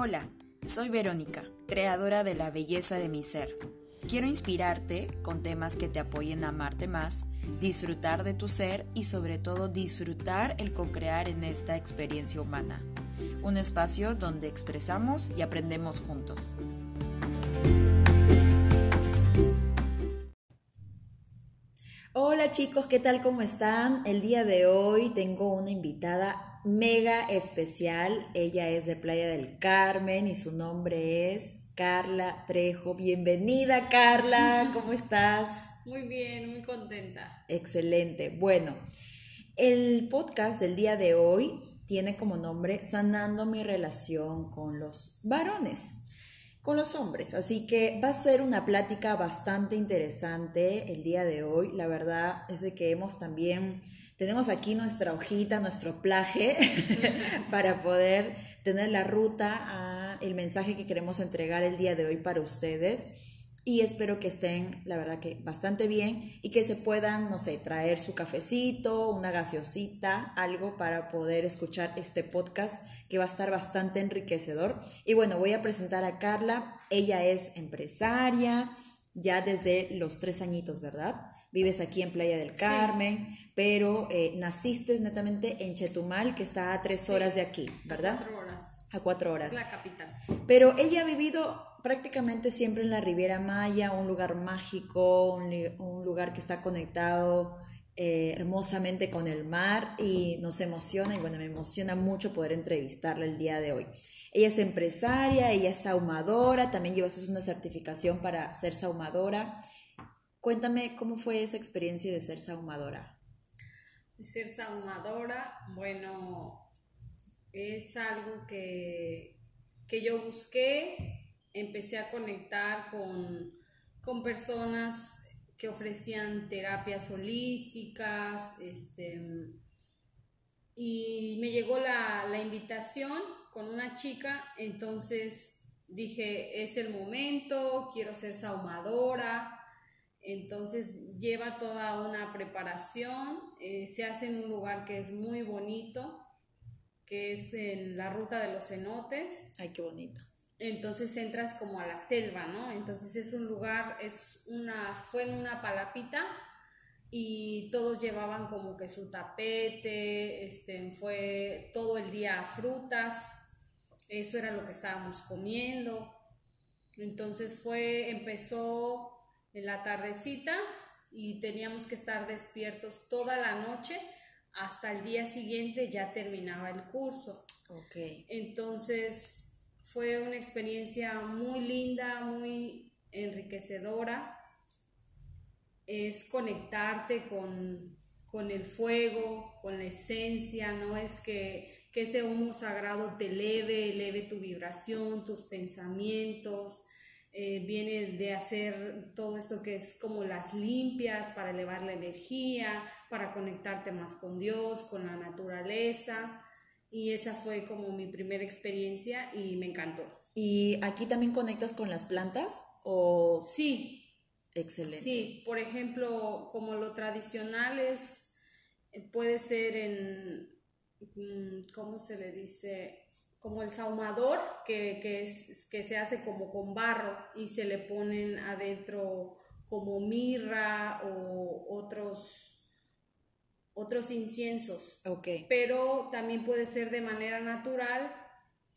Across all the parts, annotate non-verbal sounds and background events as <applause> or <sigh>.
Hola, soy Verónica, creadora de la belleza de mi ser. Quiero inspirarte con temas que te apoyen a amarte más, disfrutar de tu ser y sobre todo disfrutar el co-crear en esta experiencia humana. Un espacio donde expresamos y aprendemos juntos. Hola chicos, ¿qué tal? ¿Cómo están? El día de hoy tengo una invitada mega especial. Ella es de Playa del Carmen y su nombre es Carla Trejo. Bienvenida Carla, <laughs> ¿cómo estás? Muy bien, muy contenta. Excelente. Bueno, el podcast del día de hoy tiene como nombre Sanando mi relación con los varones con los hombres. Así que va a ser una plática bastante interesante el día de hoy. La verdad es de que hemos también, tenemos aquí nuestra hojita, nuestro plaje <laughs> para poder tener la ruta a el mensaje que queremos entregar el día de hoy para ustedes y espero que estén, la verdad que bastante bien y que se puedan, no sé, traer su cafecito, una gaseosita, algo para poder escuchar este podcast que va a estar bastante enriquecedor. Y bueno, voy a presentar a Carla, ella es empresaria ya desde los tres añitos, ¿verdad? Vives aquí en Playa del Carmen, pero eh, naciste netamente en Chetumal, que está a tres horas de aquí, ¿verdad? A cuatro horas. A cuatro horas. Es la capital. Pero ella ha vivido prácticamente siempre en la Riviera Maya, un lugar mágico, un, lugar que está conectado eh, hermosamente con el mar y nos emociona y bueno, me emociona mucho poder entrevistarla el día de hoy. Ella es empresaria, ella es saumadora, también llevas una certificación para ser saumadora. Cuéntame cómo fue esa experiencia de ser saumadora. De ser saumadora, bueno, es algo que, que yo busqué empecé a conectar con, personas que ofrecían terapias holísticas, este, y me llegó la, la invitación con una chica, entonces dije, es el momento, quiero ser saumadora, entonces lleva toda una preparación, eh, se hace en un lugar que es muy bonito, que es en la ruta de los cenotes. Ay, qué bonito entonces entras como a la selva, ¿no? Entonces es un lugar, es una, fue en una palapita y todos llevaban como que su tapete, este, fue todo el día frutas, eso era lo que estábamos comiendo. Entonces fue, empezó en la tardecita y teníamos que estar despiertos toda la noche hasta el día siguiente ya terminaba el curso. Ok. Entonces fue una experiencia muy linda, muy enriquecedora. Es conectarte con, el fuego, con la esencia, no es que, que ese humo sagrado te eleve, eleve tu vibración, tus pensamientos. Eh, viene de hacer todo esto que es como las limpias para elevar la energía, para conectarte más con Dios, con la naturaleza. Y esa fue como mi primera experiencia y me encantó. ¿Y aquí también conectas con las plantas? O... Sí. Excelente. Sí, por ejemplo, como lo tradicional es, eh, puede ser en, mm, ¿cómo se le dice? Como el saumador, que, que, es, que se hace como con barro y se le ponen adentro como mirra o otros otros inciensos. Ok. Pero también puede ser de manera natural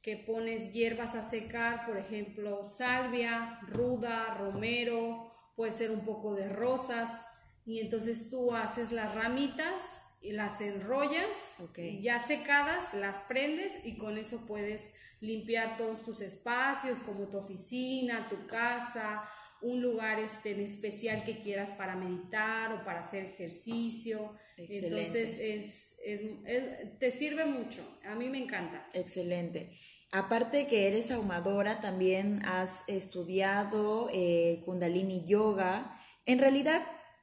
que pones hierbas a secar, por ejemplo, salvia, ruda, romero, puede ser un poco de rosas y entonces tú haces las ramitas y las enrollas, ya secadas, las prendes y con eso puedes limpiar todos tus espacios como tu oficina, tu casa, un lugar este, en especial que quieras para meditar o para hacer ejercicio. Entonces, es, te sirve mucho. A mí me encanta. Excelente. Aparte que eres ahumadora, también has estudiado eh, Kundalini Yoga. En realidad,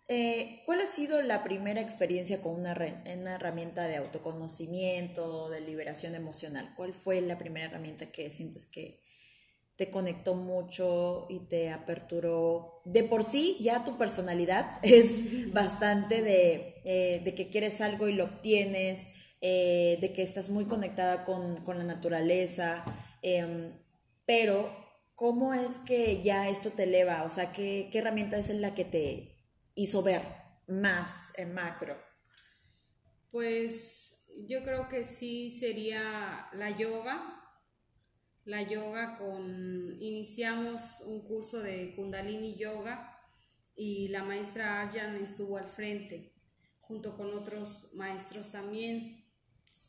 eh, ¿cuál ha sido la primera experiencia con una, una, herramienta de autoconocimiento, de liberación emocional? ¿Cuál fue la primera herramienta que sientes que, te conectó mucho y te aperturó. De por sí, ya tu personalidad <laughs> es bastante de, eh, de que quieres algo y lo obtienes, eh, de que estás muy conectada con, con la naturaleza. Em, pero ¿cómo es que ya esto te eleva? O sea, ¿qué, qué herramienta es la que te hizo ver más en macro? Pues yo creo que sí sería la yoga. La yoga con, iniciamos un curso de kundalini yoga y la maestra Arjan estuvo al frente, junto con otros maestros también.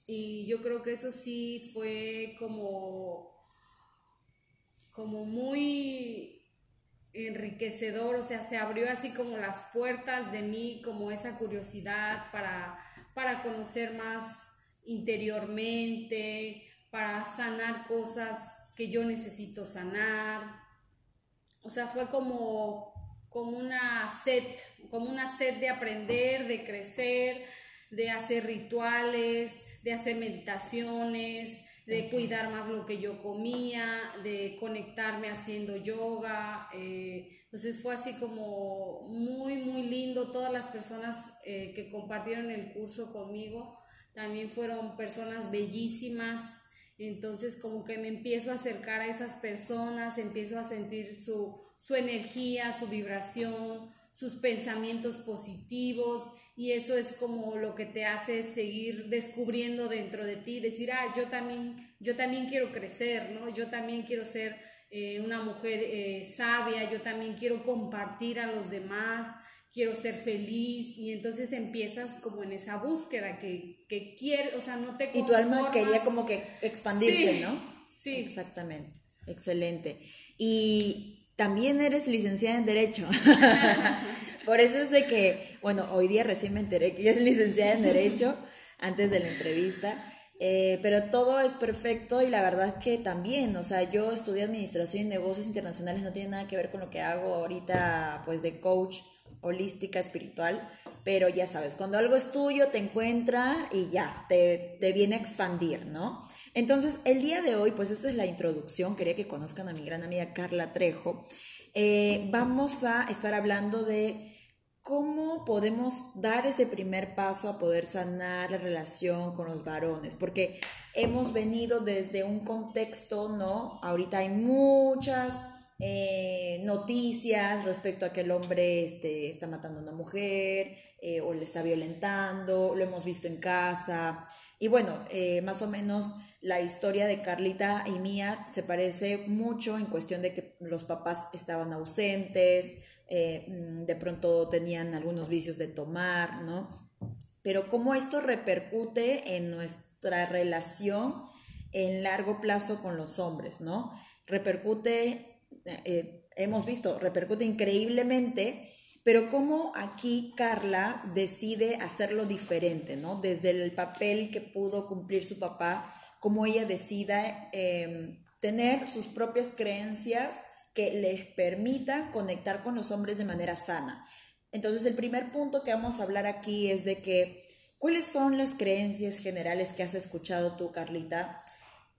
Y yo creo que eso sí fue como, como muy enriquecedor, o sea, se abrió así como las puertas de mí, como esa curiosidad para, para conocer más interiormente, para sanar cosas que yo necesito sanar. O sea, fue como, como una sed, como una sed de aprender, de crecer, de hacer rituales, de hacer meditaciones, de cuidar más lo que yo comía, de conectarme haciendo yoga. Eh, entonces fue así como muy, muy lindo. Todas las personas eh, que compartieron el curso conmigo también fueron personas bellísimas. Entonces como que me empiezo a acercar a esas personas, empiezo a sentir su, su energía, su vibración, sus pensamientos positivos y eso es como lo que te hace seguir descubriendo dentro de ti, decir, ah, yo también, yo también quiero crecer, ¿no? Yo también quiero ser eh, una mujer eh, sabia, yo también quiero compartir a los demás, quiero ser feliz y entonces empiezas como en esa búsqueda que, que quieres, o sea, no te... Y tu alma quería como que expandirse, ¿no? Sí. Exactamente, excelente. Y también eres licenciada en Derecho. <laughs> Por eso es de que, bueno, hoy día recién me enteré que ella es licenciada en Derecho antes de la entrevista. Eh, pero todo es perfecto y la verdad que también, o sea, yo estudié administración y negocios internacionales, no tiene nada que ver con lo que hago ahorita, pues de coach holística espiritual, pero ya sabes, cuando algo es tuyo te encuentra y ya, te, te viene a expandir, ¿no? Entonces, el día de hoy, pues esta es la introducción, quería que conozcan a mi gran amiga Carla Trejo. Eh, vamos a estar hablando de ¿cómo podemos dar ese primer paso a poder sanar la relación con los varones? Porque hemos venido desde un contexto, ¿no? Ahorita hay muchas eh, noticias respecto a que el hombre este, está matando a una mujer eh, o le está violentando, lo hemos visto en casa. Y bueno, eh, más o menos la historia de Carlita y mía se parece mucho en cuestión de que los papás estaban ausentes, mm, de pronto tenían algunos vicios de tomar, ¿no? Pero cómo esto repercute en nuestra relación en largo plazo con los hombres, ¿no? Repercute, eh, hemos visto, repercute increíblemente, pero cómo aquí Carla decide hacerlo diferente, ¿no? Desde el papel que pudo cumplir su papá, cómo ella decida em, tener sus propias creencias que les permita conectar con los hombres de manera sana. Entonces, el primer punto que vamos a hablar aquí es de que, ¿cuáles son las creencias generales que has escuchado tú, Carlita,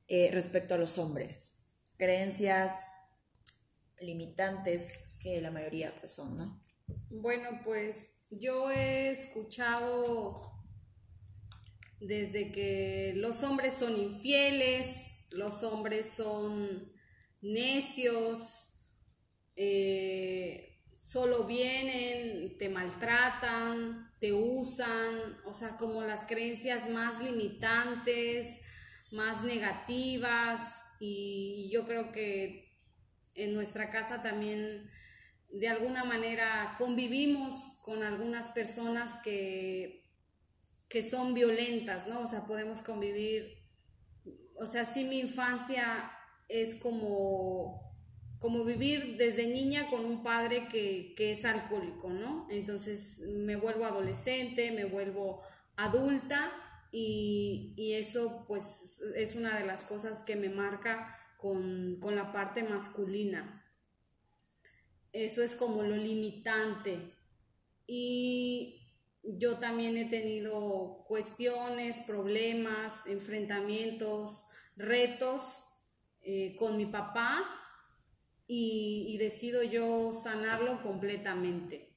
eh, respecto a los hombres? Creencias limitantes que la mayoría pues son, ¿no? Bueno, pues yo he escuchado desde que los hombres son infieles, los hombres son necios, eh, solo vienen, te maltratan, te usan, o sea, como las creencias más limitantes, más negativas y yo creo que en nuestra casa también de alguna manera convivimos con algunas personas que, que son violentas, ¿no? O sea, podemos convivir, o sea, sí mi infancia es como como vivir desde niña con un padre que, es alcohólico, ¿no? Entonces me vuelvo adolescente, me vuelvo adulta y, eso pues es una de las cosas que me marca con, con la parte masculina. Eso es como lo limitante. Y yo también he tenido cuestiones, problemas, enfrentamientos, retos eh, con mi papá y, decido yo sanarlo completamente.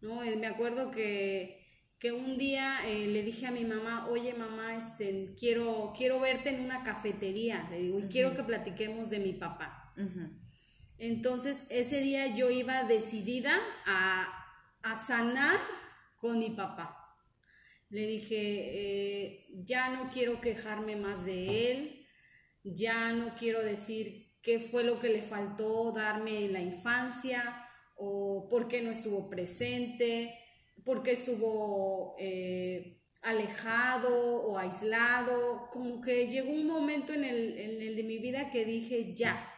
¿no? Me acuerdo que, que un día eh, le dije a mi mamá, oye mamá, este, quiero, quiero verte en una cafetería, le digo, y quiero que platiquemos de mi papá. Entonces ese día yo iba decidida a, sanar con mi papá. Le dije, eh, ya no quiero quejarme más de él, ya no quiero decir qué fue lo que le faltó darme en la infancia o por qué no estuvo presente porque estuvo eh, alejado o aislado, como que llegó un momento en el, en el de mi vida que dije, ya,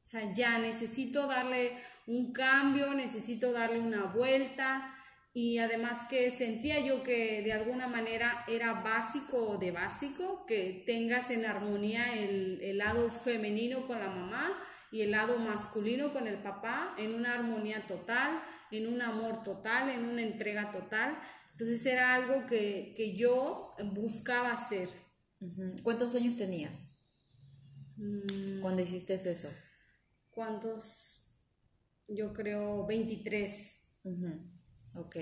o sea, ya necesito darle un cambio, necesito darle una vuelta y además que sentía yo que de alguna manera era básico de básico, que tengas en armonía el, el, lado femenino con la mamá y el lado masculino con el papá en una armonía total en un amor total, en una entrega total. Entonces era algo que, yo buscaba hacer. ¿Cuántos años tenías mm. cuando hiciste eso? ¿Cuántos? Yo creo 23. Ok.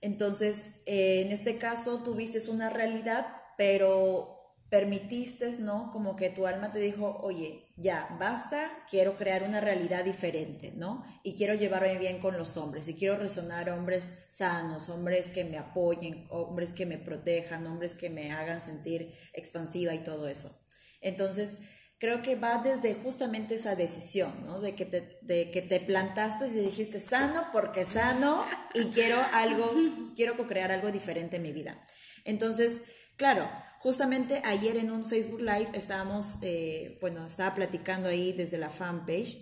Entonces, eh, en este caso tuviste una realidad, pero permitiste, ¿no? Como que tu alma te dijo, oye, ya, basta, quiero crear una realidad diferente, ¿no? Y quiero llevarme bien con los hombres, y quiero resonar hombres sanos, hombres que me apoyen, hombres que me protejan, hombres que me hagan sentir expansiva y todo eso. Entonces, creo que va desde justamente esa decisión, ¿no? De que te, de que te plantaste y dijiste sano porque sano y quiero algo, quiero co-crear algo diferente en mi vida. Entonces, claro, Justamente ayer en un Facebook Live estábamos, eh, bueno, estaba platicando ahí desde la fanpage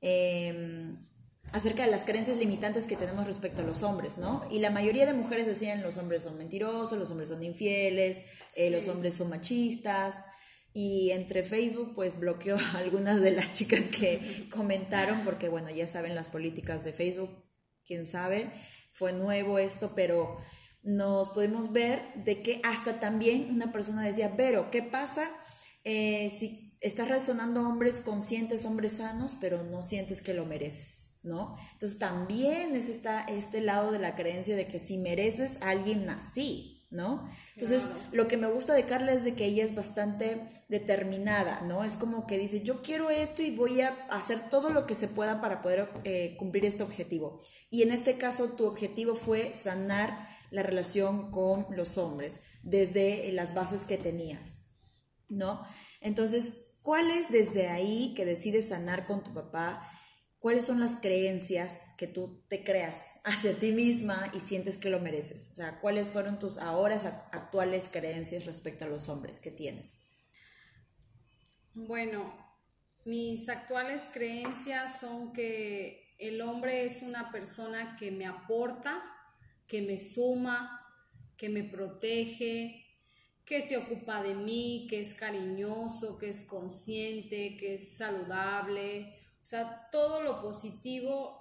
em, acerca de las creencias limitantes que tenemos respecto a los hombres, ¿no? Y la mayoría de mujeres decían los hombres son mentirosos, los hombres son infieles, eh, los hombres son machistas. Y entre Facebook pues bloqueó a <laughs> algunas de las chicas que <laughs> comentaron, porque bueno, ya saben las políticas de Facebook, quién sabe, fue nuevo esto, pero nos podemos ver de que hasta también una persona decía, pero, ¿qué pasa eh, si estás resonando hombres conscientes, hombres sanos, pero no sientes que lo mereces? ¿No? Entonces también es esta, este lado de la creencia de que si mereces a alguien así, ¿no? Entonces, lo que me gusta de Carla es de que ella es bastante determinada, ¿no? Es como que dice, yo quiero esto y voy a hacer todo lo que se pueda para poder eh, cumplir este objetivo. Y en este caso, tu objetivo fue sanar la relación con los hombres, desde eh, las bases que tenías, ¿no? Entonces, ¿cuáles desde ahí que decides sanar con tu papá? ¿Cuáles son las creencias que tú te creas <laughs> hacia ti misma y sientes que lo mereces? O sea, ¿cuáles fueron tus ahora actuales creencias respecto a los hombres que tienes? Bueno, mis actuales creencias son que el hombre es una persona que me aporta, que me suma, que me protege, que se ocupa de mí, que es cariñoso, que es consciente, que es saludable. O sea, todo lo positivo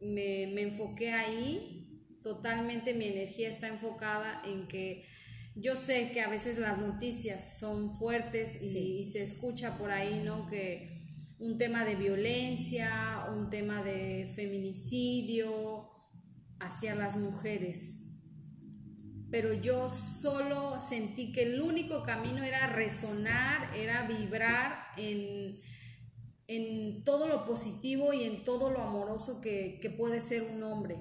me, me enfoqué ahí. Totalmente mi energía está enfocada en que yo sé que a veces las noticias son fuertes y, y, se escucha por ahí, ¿no? Que un tema de violencia, un tema de feminicidio, hacia las mujeres. Pero yo solo sentí que el único camino era resonar, era vibrar en, en todo lo positivo y en todo lo amoroso que, puede ser un hombre.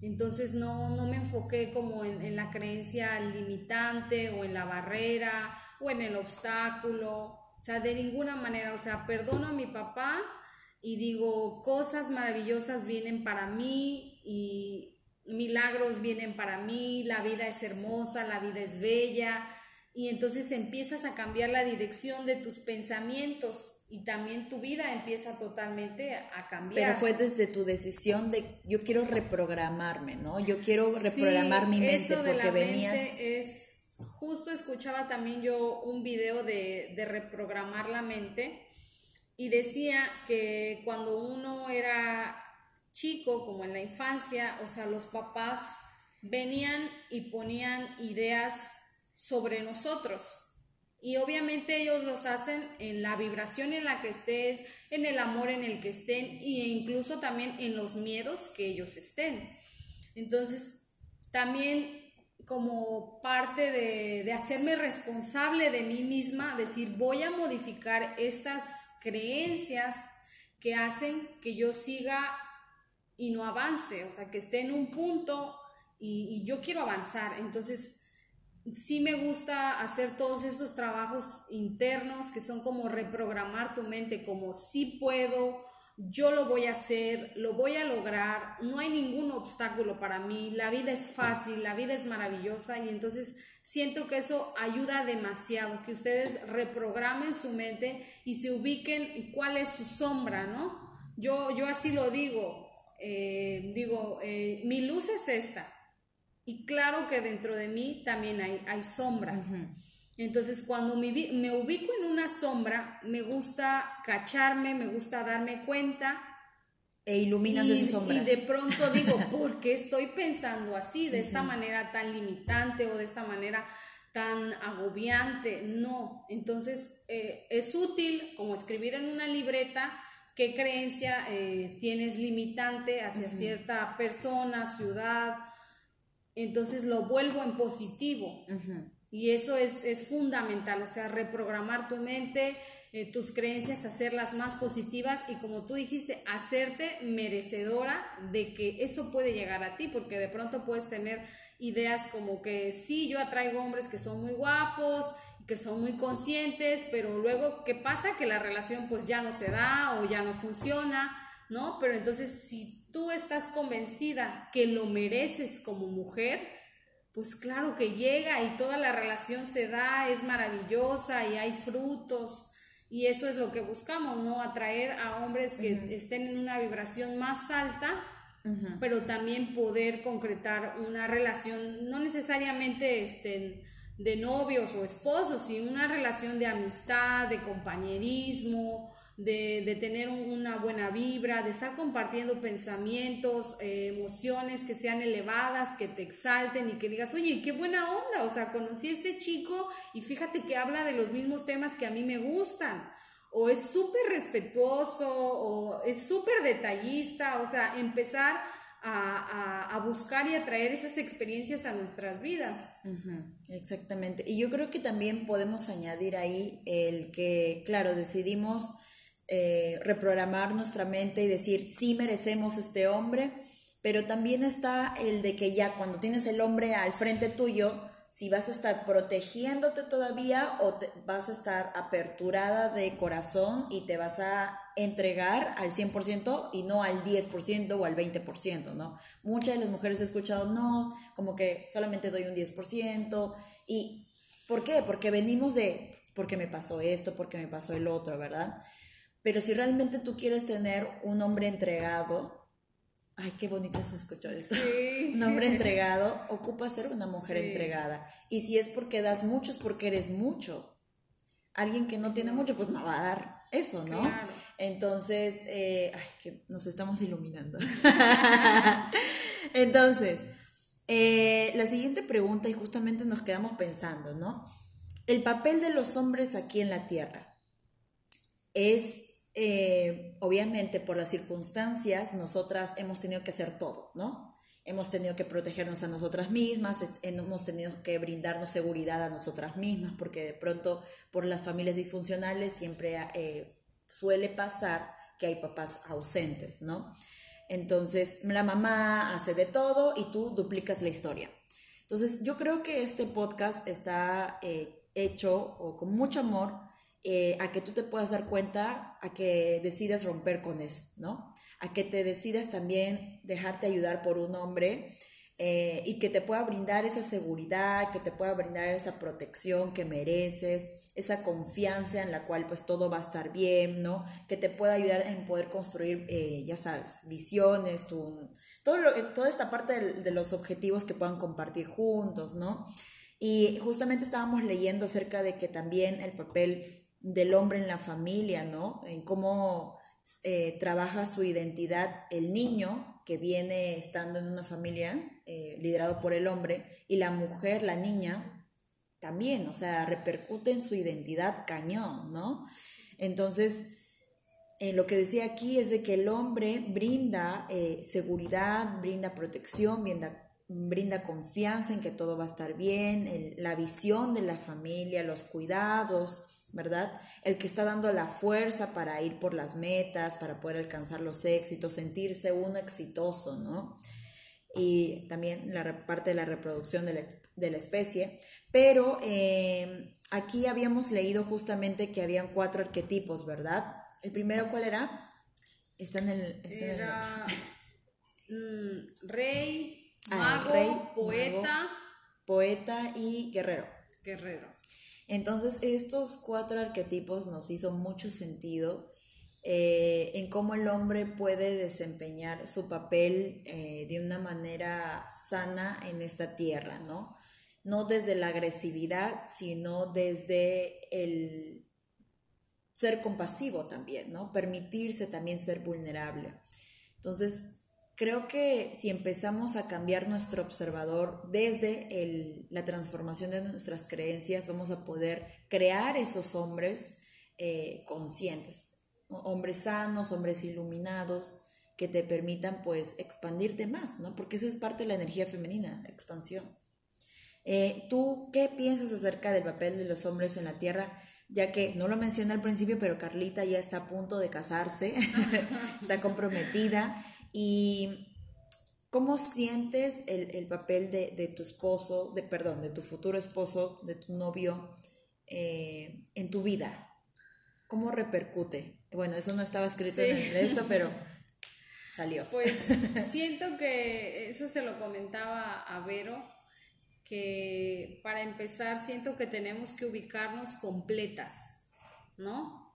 Entonces no, me enfoqué como en, en, la creencia limitante o en la barrera o en el obstáculo. O sea, de ninguna manera. O sea, perdono a mi papá y digo, cosas maravillosas vienen para mí y milagros vienen para mí, la vida es hermosa, la vida es bella y entonces empiezas a cambiar la dirección de tus pensamientos y también tu vida empieza totalmente a cambiar. Pero fue desde tu decisión de yo quiero reprogramarme, ¿no? Yo quiero reprogramar mi mente porque venías es justo escuchaba también yo un video de, de reprogramar la mente y decía que cuando uno era chico, como en la infancia, o sea, los papás venían y ponían ideas sobre nosotros. Y obviamente ellos los hacen en la vibración en la que estés, en el amor en el que estén e incluso también en los miedos que ellos estén. Entonces, también como parte de, de, hacerme responsable de mí misma, decir, voy a modificar estas creencias que hacen que yo siga y no avance, o sea, que esté en un punto y, y yo quiero avanzar. Entonces, sí me gusta hacer todos estos trabajos internos que son como reprogramar tu mente, como sí puedo, yo lo voy a hacer, lo voy a lograr, no hay ningún obstáculo para mí, la vida es fácil, la vida es maravillosa y entonces siento que eso ayuda demasiado, que ustedes reprogramen su mente y se ubiquen cuál es su sombra, ¿no? Yo, yo así lo digo, eh, digo, eh, mi luz es esta y claro que dentro de mí también hay, hay sombra. Entonces, cuando me, me, ubico en una sombra, me gusta cacharme, me gusta darme cuenta. E iluminas esa sombra. Y de pronto digo, <laughs> ¿por qué estoy pensando así, de esta manera tan limitante o de esta manera tan agobiante? No. Entonces, eh, es útil como escribir en una libreta qué creencia eh, tienes limitante hacia cierta persona, ciudad. Entonces lo vuelvo en positivo. Y eso es, fundamental, o sea, reprogramar tu mente, eh, tus creencias, hacerlas más positivas y como tú dijiste, hacerte merecedora de que eso puede llegar a ti, porque de pronto puedes tener ideas como que sí, yo atraigo hombres que son muy guapos, que son muy conscientes, pero luego, ¿qué pasa? Que la relación pues ya no se da o ya no funciona, ¿no? Pero entonces, si tú estás convencida que lo mereces como mujer, pues claro que llega y toda la relación se da, es maravillosa y hay frutos. Y eso es lo que buscamos, ¿no? Atraer a hombres que estén en una vibración más alta, pero también poder concretar una relación, no necesariamente estén de novios o esposos, sino una relación de amistad, de compañerismo, de, tener una buena vibra, de estar compartiendo pensamientos, eh, emociones que sean elevadas, que te exalten y que digas, oye, qué buena onda, o sea, conocí a este chico y fíjate que habla de los mismos temas que a mí me gustan, o es súper respetuoso, o es súper detallista, o sea, empezar a, buscar y a traer esas experiencias a nuestras vidas. exactamente. Y yo creo que también podemos añadir ahí el que, claro, decidimos eh, reprogramar nuestra mente y decir, sí merecemos este hombre, pero también está el de que ya cuando tienes el hombre al frente tuyo, si vas a estar protegiéndote todavía o vas a estar aperturada de corazón y te vas a entregar al 100% y no al 10% o al 20%, ¿no? Muchas de las mujeres he escuchado, no, como que solamente doy un 10%. ¿Y por qué? Porque venimos de, porque me pasó esto, porque me pasó el otro, ¿verdad? Pero si realmente tú quieres tener un hombre entregado, ay, qué bonito se escuchó eso. un hombre <laughs> entregado ocupa ser una mujer entregada. Y si es porque das mucho, es porque eres mucho. Alguien que no tiene mucho, pues no va a dar eso, ¿no? Entonces, eh, ay, que nos estamos iluminando. <laughs> Entonces, eh, la siguiente pregunta, y justamente nos quedamos pensando, ¿no? El papel de los hombres aquí en la Tierra es eh, obviamente por las circunstancias, nosotras hemos tenido que hacer todo, ¿no? Hemos tenido que protegernos a nosotras mismas, hemos tenido que brindarnos seguridad a nosotras mismas, porque de pronto por las familias disfuncionales siempre eh, suele pasar que hay papás ausentes, ¿no? Entonces la mamá hace de todo y tú duplicas la historia. Entonces yo creo que este podcast está eh, hecho o con mucho amor eh, a que tú te puedas dar cuenta, a que decidas romper con eso, ¿no? A que te decidas también dejarte ayudar por un hombre eh, y que te pueda brindar esa seguridad, que te pueda brindar esa protección que mereces, esa confianza en la cual pues todo va a estar bien, ¿no? Que te pueda ayudar en poder construir, eh, ya sabes, visiones, tu, todo toda esta parte de, de los objetivos que puedan compartir juntos, ¿no? Y justamente estábamos leyendo acerca de que también el papel del hombre en la familia, ¿no? En cómo eh, trabaja su identidad el niño que viene estando en una familia eh, liderado por el hombre y la mujer, la niña, también, o sea, repercute en su identidad cañón, ¿no? Entonces, eh, lo que decía aquí es de que el hombre brinda seguridad, brinda protección, brinda brinda confianza en que todo va a estar bien, la visión de la familia, los cuidados, ¿verdad? El que está dando la fuerza para ir por las metas, para poder alcanzar los éxitos, sentirse uno exitoso, ¿no? Y también la parte de la reproducción de la, especie. Pero eh, aquí habíamos leído justamente que habían cuatro arquetipos, ¿verdad? ¿El primero cuál era? Está en el... era mm, rey, ah, mago, poeta. poeta y guerrero. Guerrero. Entonces, estos cuatro arquetipos nos hizo mucho sentido eh, en cómo el hombre puede desempeñar su papel eh, de una manera sana en esta tierra, ¿no? No desde la agresividad, sino desde el ser compasivo también, ¿no? Permitirse también ser vulnerable. Entonces, Creo que si empezamos a cambiar nuestro observador desde la transformación de nuestras creencias, vamos a poder crear esos hombres eh, conscientes, hombres sanos, hombres iluminados, que te permitan pues expandirte más, ¿no? Porque esa es parte de la energía femenina, expansión. Eh, ¿Tú qué piensas acerca del papel de los hombres en la Tierra? Ya que no lo mencioné al principio, pero Carlita ya está a punto de casarse, <laughs> está comprometida. ¿Y cómo sientes el, papel de, tu esposo, de perdón, de tu futuro esposo, de tu novio eh, en tu vida? ¿Cómo repercute? Bueno, eso no estaba escrito en esto, pero salió. Pues <laughs> siento que eso se lo comentaba a Vero, que para empezar siento que tenemos que ubicarnos completas, ¿no?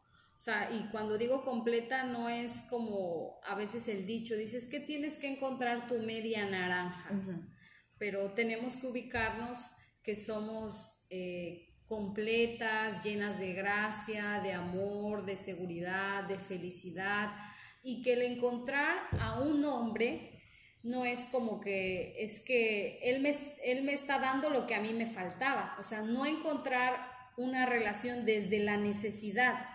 O sea, y cuando digo completa no es como a veces el dicho, dices que tienes que encontrar tu media naranja, pero tenemos que ubicarnos que somos eh, completas, llenas de gracia, de amor, de seguridad, de felicidad, y que el encontrar a un hombre no es como que es que él me, él me está dando lo que a mí me faltaba, o sea, no encontrar una relación desde la necesidad,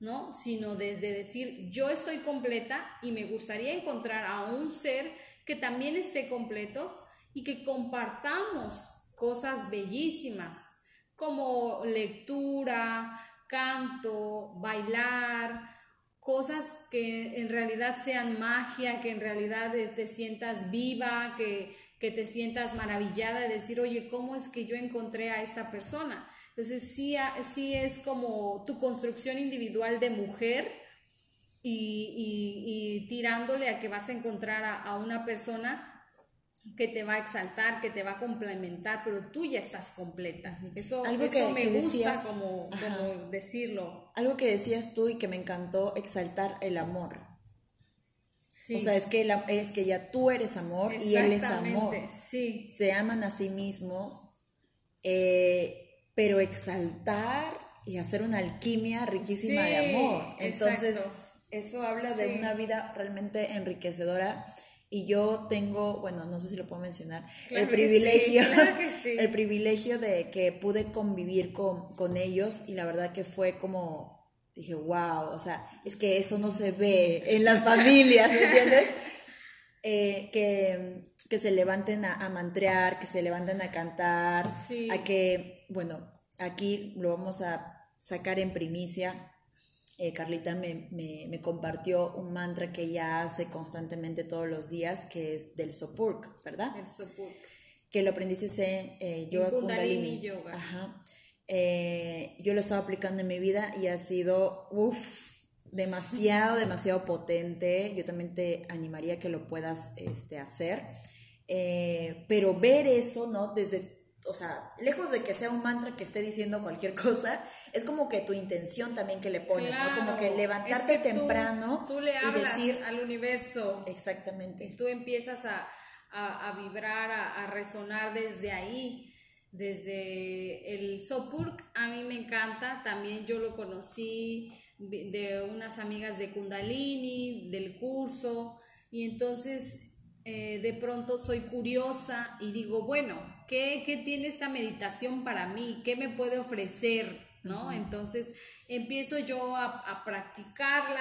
¿no? Sino desde decir, yo estoy completa y me gustaría encontrar a un ser que también esté completo y que compartamos cosas bellísimas como lectura, canto, bailar, cosas que en realidad sean magia, que en realidad te sientas viva, que, que te sientas maravillada de decir, oye, ¿cómo es que yo encontré a esta persona? Entonces sí, sí es como tu construcción individual de mujer y, tirándole a que vas a encontrar a, una persona que te va a exaltar, que te va a complementar, pero tú ya estás completa. Eso, algo que, me gusta como, decirlo. Algo que decías tú y que me encantó, exaltar el amor. O sea, es que, es que ya tú eres amor y él es amor. Sí. Se aman a sí mismos. Eh, pero exaltar y hacer una alquimia riquísima de amor. Entonces, eso habla de una vida realmente enriquecedora. Y yo tengo, bueno, no sé si lo puedo mencionar, el privilegio, <laughs> el privilegio de que pude convivir con, con ellos y la verdad que fue como, dije, wow, o sea, es que eso no se ve en las familias, ¿me entiendes? <laughs> Eh, que, que, se levanten a, a, mantrear, que se levanten a cantar, a que bueno, aquí lo vamos a sacar en primicia. Eh, Carlita me, compartió un mantra que ella hace constantemente todos los días, que es del Sopurk, ¿verdad? El Sopurk. Que lo aprendiste en eh, yoga Kundalini, Yoga. Ajá. Eh, yo lo estaba aplicando en mi vida y ha sido, uff, demasiado, <laughs> demasiado potente. Yo también te animaría a que lo puedas este, hacer. pero ver eso, ¿no? Desde o sea, lejos de que sea un mantra que esté diciendo cualquier <laughs> cosa, es como que tu intención también que le pones, ¿no? Como que levantarte temprano tú, le hablas decir al universo. Exactamente. tú empiezas a, vibrar, a, resonar desde ahí, desde el Sopurk, a mí me encanta, también yo lo conocí de unas amigas de Kundalini, del curso, y entonces eh, de pronto soy curiosa y digo, bueno, ¿qué, tiene esta meditación para mí? ¿Qué me puede ofrecer? ¿No? Entonces empiezo yo a, practicarla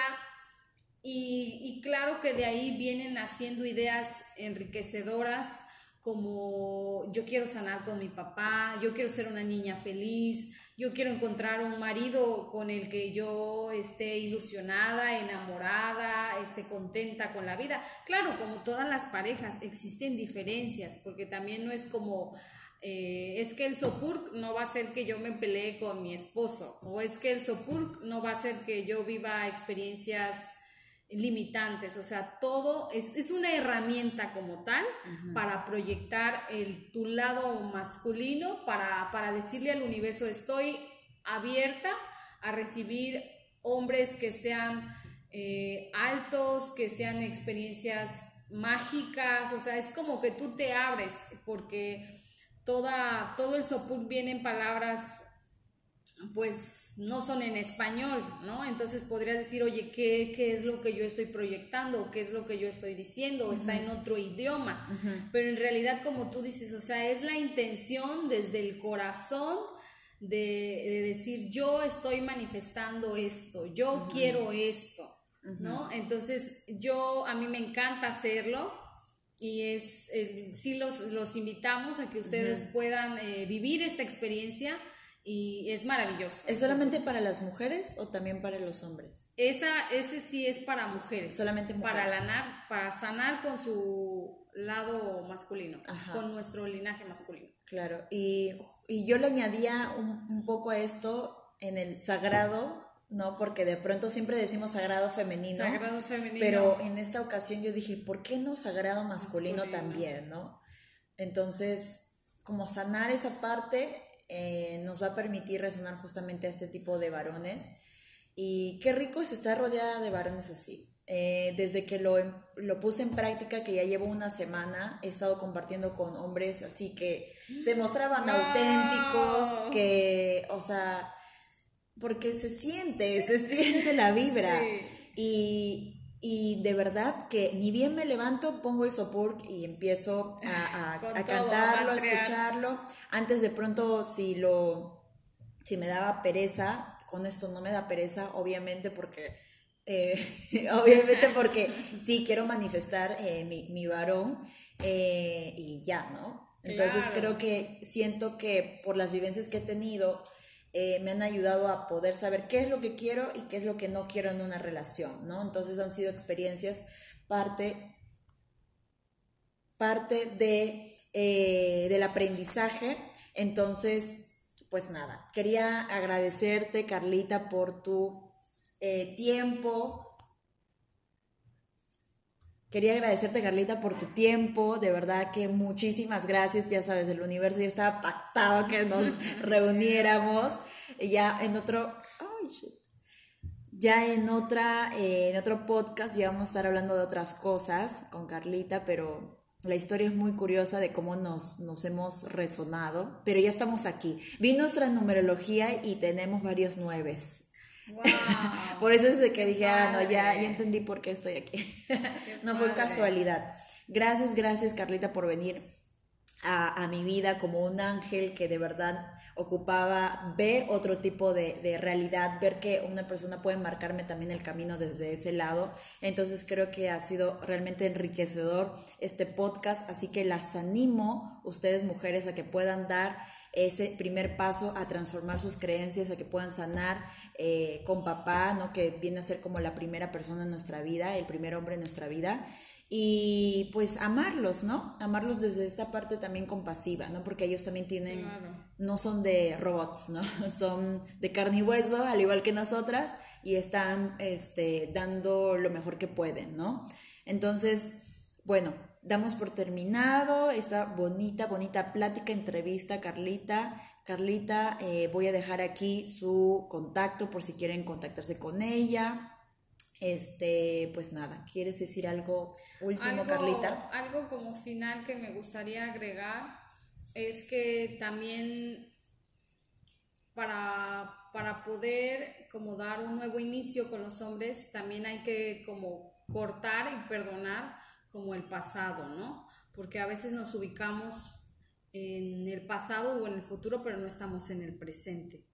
y, claro que de ahí vienen haciendo ideas enriquecedoras como yo quiero sanar con mi papá, yo quiero ser una niña feliz, yo quiero encontrar un marido con el que yo esté ilusionada, enamorada, esté contenta con la vida. Claro, como todas las parejas, existen diferencias, porque también no es como, eh, es que el sopur no va a ser que yo me pelee con mi esposo, o es que el sopur no va a ser que yo viva experiencias limitantes, o sea, todo es, una herramienta como tal para proyectar el, tu lado masculino, para, para decirle al universo, estoy abierta a recibir hombres que sean eh, altos, que sean experiencias mágicas, o sea, es como que tú te abres, porque toda, todo el sopur viene en palabras pues no son en español, ¿no? Entonces podrías decir, oye, ¿qué, qué es lo que yo estoy proyectando? ¿Qué es lo que yo estoy diciendo? Está en otro idioma. Pero en realidad, como tú dices, o sea, es la intención desde el corazón de, decir, yo estoy manifestando esto, yo quiero esto, ¿no? Entonces, yo, a mí me encanta hacerlo. Y es, sí los, los invitamos a que ustedes puedan eh, vivir esta experiencia, y es maravilloso. ¿Es solamente para las mujeres o también para los hombres? Esa, ese sí es para mujeres. Solamente mujeres. Para, lanar, para sanar con su lado masculino, con nuestro linaje masculino. Claro, y, yo le añadía un, poco a esto en el sagrado, ¿no? Porque de pronto siempre decimos sagrado femenino. Sagrado femenino. Pero en esta ocasión yo dije, ¿por qué no sagrado masculino. también, ¿no? Entonces, como sanar esa parte eh, nos va a permitir resonar justamente a este tipo de varones. Y qué rico es estar rodeada de varones así. Eh, desde que lo, lo, puse en práctica, que ya llevo una semana, he estado compartiendo con hombres así que se mostraban auténticos, que, o sea, porque se siente, se siente la vibra. Y, y de verdad que ni bien me levanto, pongo el support y empiezo a, <laughs> cantarlo, a, escucharlo. Antes de pronto, si lo, si me daba pereza, con esto no me da pereza, obviamente porque, eh, <laughs> obviamente porque <laughs> sí quiero manifestar eh, mi, mi, varón eh, y ya, ¿no? Entonces creo que siento que por las vivencias que he tenido, eh, me han ayudado a poder saber qué es lo que quiero y qué es lo que no quiero en una relación, ¿no? Entonces han sido experiencias parte, parte de, eh, del aprendizaje. Entonces, pues nada, quería agradecerte, Carlita, por tu eh, tiempo, Quería agradecerte, Carlita, por tu tiempo. De verdad que muchísimas gracias. Ya sabes, el universo ya estaba pactado que nos <laughs> reuniéramos. Ya en otro. Ya en otra, eh, en otro podcast ya vamos a estar hablando de otras cosas con Carlita, pero la historia es muy curiosa de cómo nos, nos hemos resonado. Pero ya estamos aquí. Vi nuestra numerología y tenemos varios nueves. Por eso es de que dije, ah, no, ya, ya entendí por qué estoy aquí. <laughs> no fue casualidad. Gracias, gracias Carlita por venir a, a, mi vida como un ángel que de verdad ocupaba ver otro tipo de, de, realidad, ver que una persona puede marcarme también el camino desde ese lado. Entonces creo que ha sido realmente enriquecedor este podcast, así que las animo, ustedes mujeres, a que puedan dar ese primer paso a transformar sus creencias, a que puedan sanar eh, con papá, ¿no? que viene a ser como la primera persona en nuestra vida, el primer hombre en nuestra vida, y pues amarlos, ¿no? Amarlos desde esta parte también compasiva, ¿no? Porque ellos también tienen, no son de robots, ¿no? <laughs> Son de carne y hueso, al igual que nosotras, y están este, dando lo mejor que pueden, ¿no? Entonces, bueno, damos por terminado esta bonita, bonita plática, entrevista, Carlita. Carlita, eh, voy a dejar aquí su contacto por si quieren contactarse con ella. Este, pues nada, ¿quieres decir algo último, Carlita? Algo como final que me gustaría agregar es que también para, para poder como dar un nuevo inicio con los hombres, también hay que como cortar y perdonar como el pasado, ¿no? Porque a veces nos ubicamos en el pasado o en el futuro, pero no estamos en el presente.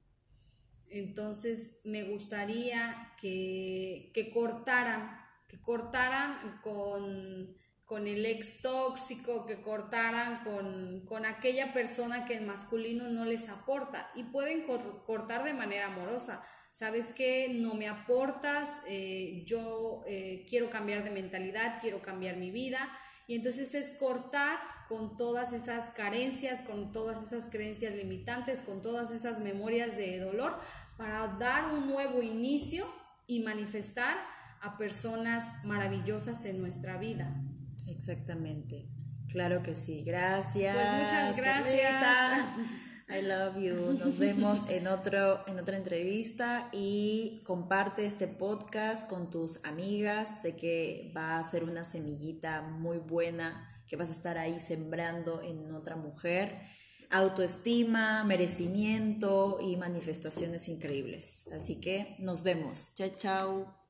Entonces me gustaría que, cortaran, que cortaran con, con el ex tóxico, que cortaran con, con aquella persona que el masculino no les aporta y pueden cortar de manera amorosa. ¿Sabes qué? No me aportas, eh, yo eh, quiero cambiar de mentalidad, quiero cambiar mi vida. Y entonces es cortar con todas esas carencias, con todas esas creencias limitantes, con todas esas memorias de dolor, para dar un nuevo inicio y manifestar a personas maravillosas en nuestra vida. Exactamente. Claro que sí. Gracias. Pues muchas gracias. <laughs> I love you. Nos vemos <laughs> en otro en otra entrevista y comparte este podcast con tus amigas. Sé que va a ser una semillita muy buena que vas a estar ahí sembrando en otra mujer. Autoestima, merecimiento y manifestaciones increíbles. Así que nos vemos. Chao, chao.